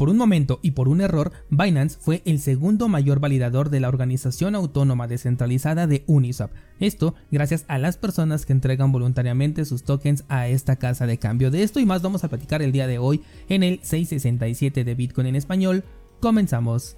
Por un momento y por un error, Binance fue el segundo mayor validador de la organización autónoma descentralizada de Uniswap. Esto gracias a las personas que entregan voluntariamente sus tokens a esta casa de cambio. De esto y más vamos a platicar el día de hoy en el 667 de Bitcoin en español. Comenzamos.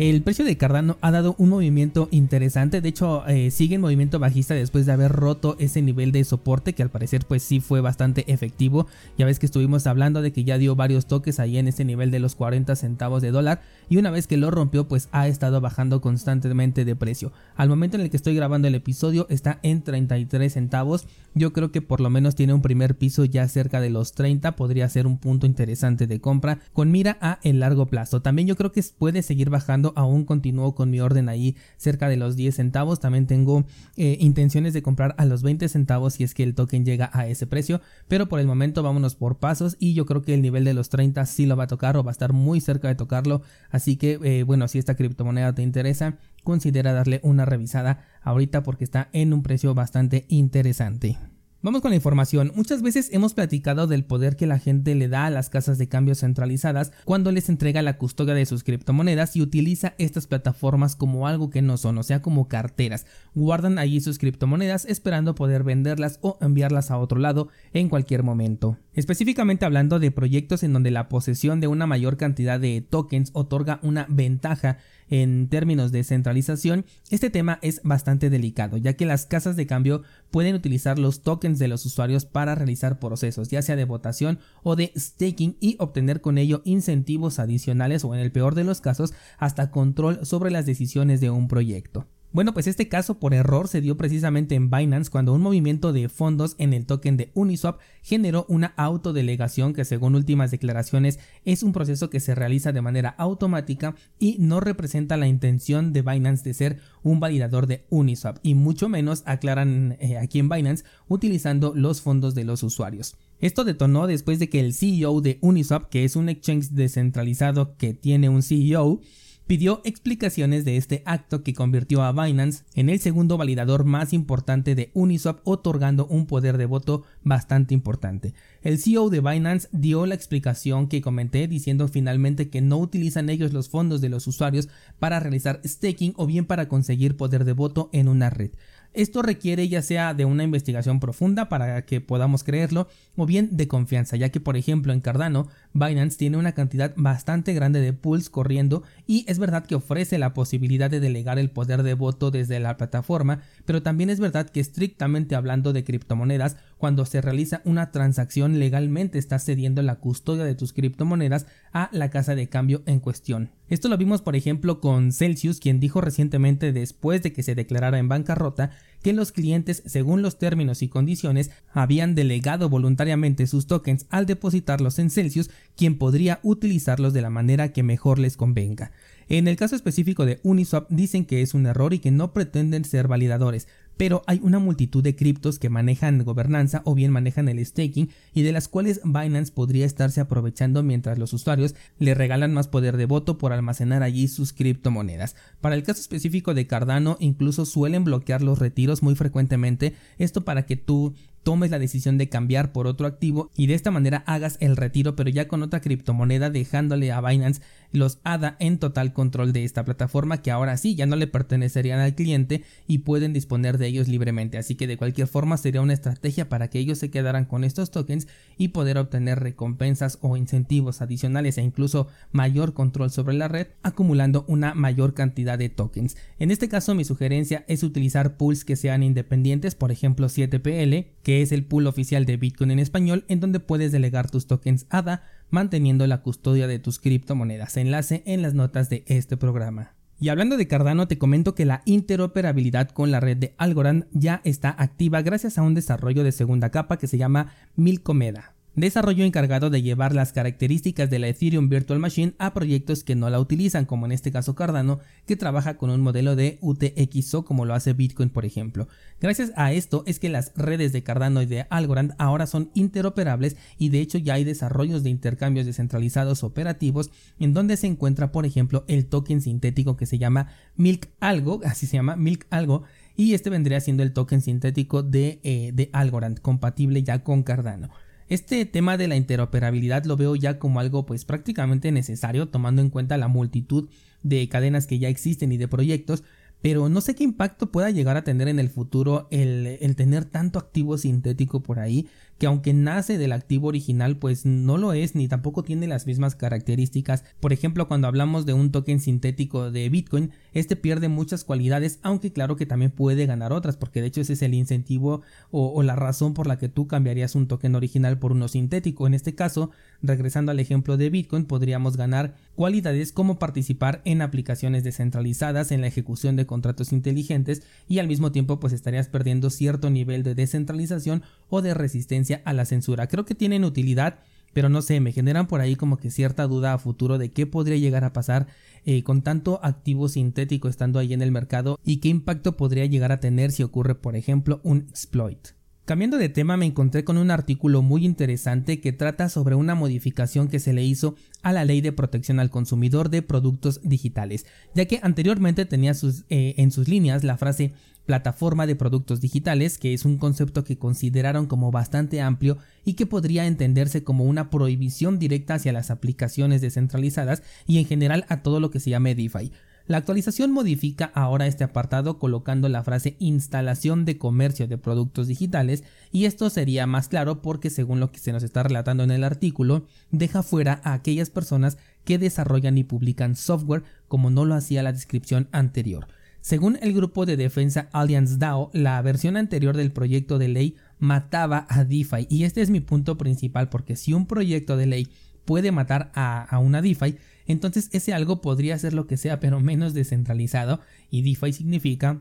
El precio de Cardano ha dado un movimiento interesante, de hecho eh, sigue en movimiento bajista después de haber roto ese nivel de soporte que al parecer pues sí fue bastante efectivo. Ya ves que estuvimos hablando de que ya dio varios toques ahí en ese nivel de los 40 centavos de dólar y una vez que lo rompió pues ha estado bajando constantemente de precio. Al momento en el que estoy grabando el episodio está en 33 centavos, yo creo que por lo menos tiene un primer piso ya cerca de los 30, podría ser un punto interesante de compra con mira a el largo plazo. También yo creo que puede seguir bajando aún continúo con mi orden ahí cerca de los 10 centavos. También tengo eh, intenciones de comprar a los 20 centavos si es que el token llega a ese precio. Pero por el momento vámonos por pasos y yo creo que el nivel de los 30 sí lo va a tocar o va a estar muy cerca de tocarlo. Así que eh, bueno, si esta criptomoneda te interesa, considera darle una revisada ahorita porque está en un precio bastante interesante. Vamos con la información. Muchas veces hemos platicado del poder que la gente le da a las casas de cambio centralizadas cuando les entrega la custodia de sus criptomonedas y utiliza estas plataformas como algo que no son, o sea, como carteras. Guardan allí sus criptomonedas esperando poder venderlas o enviarlas a otro lado en cualquier momento. Específicamente hablando de proyectos en donde la posesión de una mayor cantidad de tokens otorga una ventaja en términos de centralización, este tema es bastante delicado, ya que las casas de cambio pueden utilizar los tokens de los usuarios para realizar procesos, ya sea de votación o de staking y obtener con ello incentivos adicionales o en el peor de los casos hasta control sobre las decisiones de un proyecto. Bueno, pues este caso por error se dio precisamente en Binance cuando un movimiento de fondos en el token de Uniswap generó una autodelegación que según últimas declaraciones es un proceso que se realiza de manera automática y no representa la intención de Binance de ser un validador de Uniswap y mucho menos aclaran eh, aquí en Binance utilizando los fondos de los usuarios. Esto detonó después de que el CEO de Uniswap, que es un exchange descentralizado que tiene un CEO, pidió explicaciones de este acto que convirtió a Binance en el segundo validador más importante de Uniswap, otorgando un poder de voto bastante importante. El CEO de Binance dio la explicación que comenté diciendo finalmente que no utilizan ellos los fondos de los usuarios para realizar staking o bien para conseguir poder de voto en una red. Esto requiere ya sea de una investigación profunda para que podamos creerlo o bien de confianza, ya que por ejemplo en Cardano, Binance tiene una cantidad bastante grande de pools corriendo y es verdad que ofrece la posibilidad de delegar el poder de voto desde la plataforma, pero también es verdad que estrictamente hablando de criptomonedas, cuando se realiza una transacción legalmente estás cediendo la custodia de tus criptomonedas a la casa de cambio en cuestión. Esto lo vimos por ejemplo con Celsius, quien dijo recientemente después de que se declarara en bancarrota que los clientes, según los términos y condiciones, habían delegado voluntariamente sus tokens al depositarlos en Celsius, quien podría utilizarlos de la manera que mejor les convenga. En el caso específico de Uniswap dicen que es un error y que no pretenden ser validadores, pero hay una multitud de criptos que manejan gobernanza o bien manejan el staking y de las cuales Binance podría estarse aprovechando mientras los usuarios le regalan más poder de voto por almacenar allí sus criptomonedas. Para el caso específico de Cardano, incluso suelen bloquear los retiros muy frecuentemente, esto para que tú tomes la decisión de cambiar por otro activo y de esta manera hagas el retiro pero ya con otra criptomoneda dejándole a Binance los ADA en total control de esta plataforma que ahora sí ya no le pertenecerían al cliente y pueden disponer de ellos libremente. Así que de cualquier forma sería una estrategia para que ellos se quedaran con estos tokens y poder obtener recompensas o incentivos adicionales e incluso mayor control sobre la red acumulando una mayor cantidad de tokens. En este caso mi sugerencia es utilizar pools que sean independientes por ejemplo 7PL que es el pool oficial de Bitcoin en español, en donde puedes delegar tus tokens ADA manteniendo la custodia de tus criptomonedas. Enlace en las notas de este programa. Y hablando de Cardano, te comento que la interoperabilidad con la red de Algorand ya está activa gracias a un desarrollo de segunda capa que se llama Milcomeda desarrollo encargado de llevar las características de la Ethereum Virtual Machine a proyectos que no la utilizan, como en este caso Cardano, que trabaja con un modelo de UTXO como lo hace Bitcoin, por ejemplo. Gracias a esto es que las redes de Cardano y de Algorand ahora son interoperables y de hecho ya hay desarrollos de intercambios descentralizados operativos en donde se encuentra, por ejemplo, el token sintético que se llama Milk Algo, así se llama Milk Algo, y este vendría siendo el token sintético de, eh, de Algorand, compatible ya con Cardano. Este tema de la interoperabilidad lo veo ya como algo pues prácticamente necesario tomando en cuenta la multitud de cadenas que ya existen y de proyectos, pero no sé qué impacto pueda llegar a tener en el futuro el, el, tener tanto activo sintético por ahí, que aunque nace del activo original, pues no lo es ni tampoco tiene las mismas características. Por ejemplo, cuando hablamos de un token sintético de Bitcoin, este pierde muchas cualidades, aunque claro que también puede ganar otras, porque de hecho ese es el incentivo o, o la razón por la que tú cambiarías un token original por uno sintético. En este caso, regresando al ejemplo de Bitcoin, podríamos ganar cualidades como participar en aplicaciones descentralizadas, en la ejecución de contratos inteligentes y al mismo tiempo pues estarías perdiendo cierto nivel de descentralización o de resistencia a la censura. Creo que tienen utilidad, pero no sé, me generan por ahí como que cierta duda a futuro de qué podría llegar a pasar eh, con tanto activo sintético estando ahí en el mercado y qué impacto podría llegar a tener si ocurre por ejemplo un exploit. Cambiando de tema me encontré con un artículo muy interesante que trata sobre una modificación que se le hizo a la ley de protección al consumidor de productos digitales, ya que anteriormente tenía eh, en sus líneas la frase plataforma de productos digitales, que es un concepto que consideraron como bastante amplio y que podría entenderse como una prohibición directa hacia las aplicaciones descentralizadas y en general a todo lo que se llame DeFi. La actualización modifica ahora este apartado colocando la frase instalación de comercio de productos digitales y esto sería más claro porque según lo que se nos está relatando en el artículo, deja fuera a aquellas personas que desarrollan y publican software como no lo hacía la descripción anterior. Según el grupo de defensa Alliance DAO, la versión anterior del proyecto de ley mataba a DeFi y este es mi punto principal porque si un proyecto de ley puede matar a, una DeFi, entonces ese algo podría ser lo que sea, pero menos descentralizado, y DeFi significa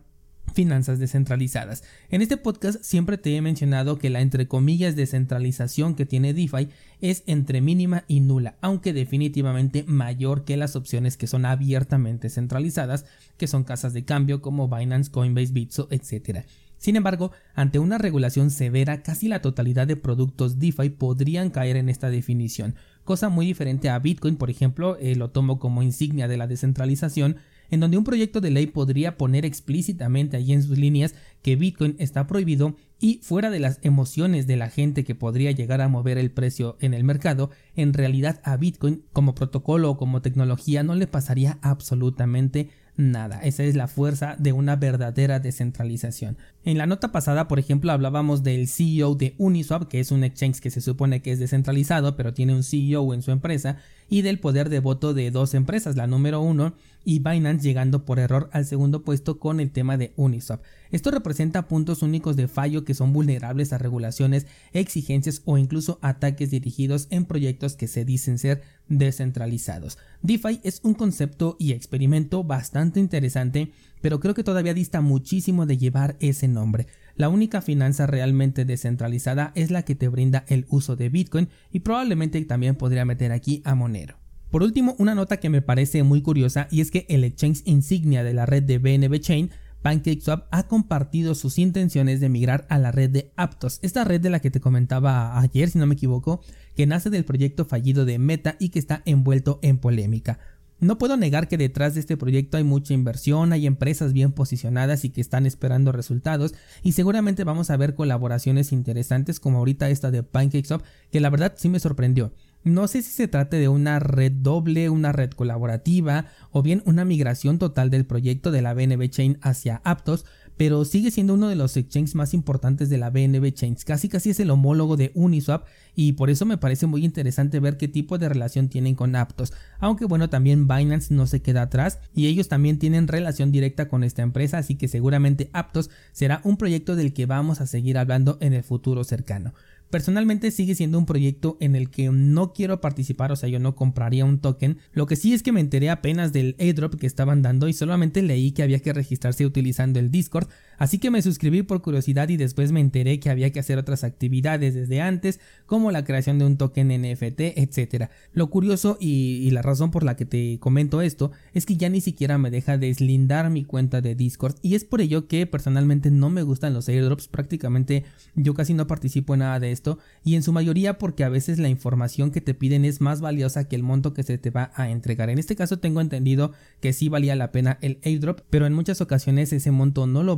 finanzas descentralizadas. En este podcast siempre te he mencionado que la entre comillas descentralización que tiene DeFi es entre mínima y nula, aunque definitivamente mayor que las opciones que son abiertamente centralizadas, que son casas de cambio como Binance, Coinbase, Bitso, etc. Sin embargo, ante una regulación severa, casi la totalidad de productos DeFi podrían caer en esta definición, cosa muy diferente a Bitcoin, por ejemplo, eh, lo tomo como insignia de la descentralización, en donde un proyecto de ley podría poner explícitamente allí en sus líneas que Bitcoin está prohibido y fuera de las emociones de la gente que podría llegar a mover el precio en el mercado, en realidad a Bitcoin como protocolo o como tecnología no le pasaría absolutamente nada. Esa es la fuerza de una verdadera descentralización. En la nota pasada, por ejemplo, hablábamos del CEO de Uniswap, que es un exchange que se supone que es descentralizado, pero tiene un CEO en su empresa, y del poder de voto de dos empresas, la número uno y Binance llegando por error al segundo puesto con el tema de Uniswap. Esto representa puntos únicos de fallo que son vulnerables a regulaciones, exigencias o incluso ataques dirigidos en proyectos que se dicen ser descentralizados. DeFi es un concepto y experimento bastante interesante, pero creo que todavía dista muchísimo de llevar ese nombre. La única finanza realmente descentralizada es la que te brinda el uso de Bitcoin y probablemente también podría meter aquí a Monero. Por último, una nota que me parece muy curiosa y es que el exchange insignia de la red de BNB Chain PancakeSwap ha compartido sus intenciones de migrar a la red de Aptos, esta red de la que te comentaba ayer, si no me equivoco, que nace del proyecto fallido de Meta y que está envuelto en polémica. No puedo negar que detrás de este proyecto hay mucha inversión, hay empresas bien posicionadas y que están esperando resultados y seguramente vamos a ver colaboraciones interesantes como ahorita esta de PancakeSwap que la verdad sí me sorprendió. No sé si se trate de una red doble, una red colaborativa o bien una migración total del proyecto de la BNB Chain hacia Aptos, pero sigue siendo uno de los exchanges más importantes de la BNB Chains. Casi casi es el homólogo de Uniswap y por eso me parece muy interesante ver qué tipo de relación tienen con Aptos. Aunque bueno, también Binance no se queda atrás y ellos también tienen relación directa con esta empresa, así que seguramente Aptos será un proyecto del que vamos a seguir hablando en el futuro cercano. Personalmente sigue siendo un proyecto en el que no quiero participar, o sea, yo no compraría un token. Lo que sí es que me enteré apenas del airdrop que estaban dando y solamente leí que había que registrarse utilizando el Discord, así que me suscribí por curiosidad y después me enteré que había que hacer otras actividades desde antes, como la creación de un token NFT, etc. Lo curioso y, la razón por la que te comento esto es que ya ni siquiera me deja deslindar mi cuenta de Discord y es por ello que personalmente no me gustan los airdrops, prácticamente yo casi no participo en nada de esto y en su mayoría porque a veces la información que te piden es más valiosa que el monto que se te va a entregar. En este caso tengo entendido que sí valía la pena el airdrop, pero en muchas ocasiones ese monto no lo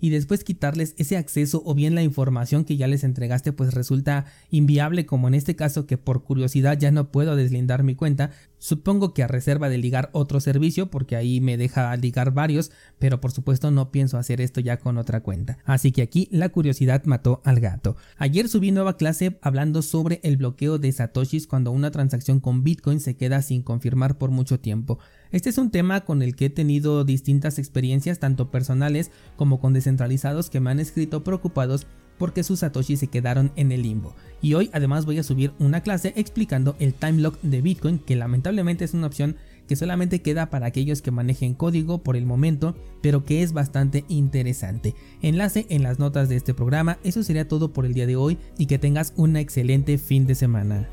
y después quitarles ese acceso o bien la información que ya les entregaste pues resulta inviable como en este caso que por curiosidad ya no puedo deslindar mi cuenta. Supongo que a reserva de ligar otro servicio porque ahí me deja ligar varios, pero por supuesto no pienso hacer esto ya con otra cuenta. Así que aquí la curiosidad mató al gato. Ayer subí nueva clase hablando sobre el bloqueo de satoshis cuando una transacción con Bitcoin se queda sin confirmar por mucho tiempo. Este es un tema con el que he tenido distintas experiencias tanto personales como con descentralizados que me han escrito preocupados porque sus satoshis se quedaron en el limbo. Y hoy además voy a subir una clase explicando el time lock de Bitcoin que lamentablemente es una opción que solamente queda para aquellos que manejen código por el momento, pero que es bastante interesante. Enlace en las notas de este programa, eso sería todo por el día de hoy y que tengas un excelente fin de semana.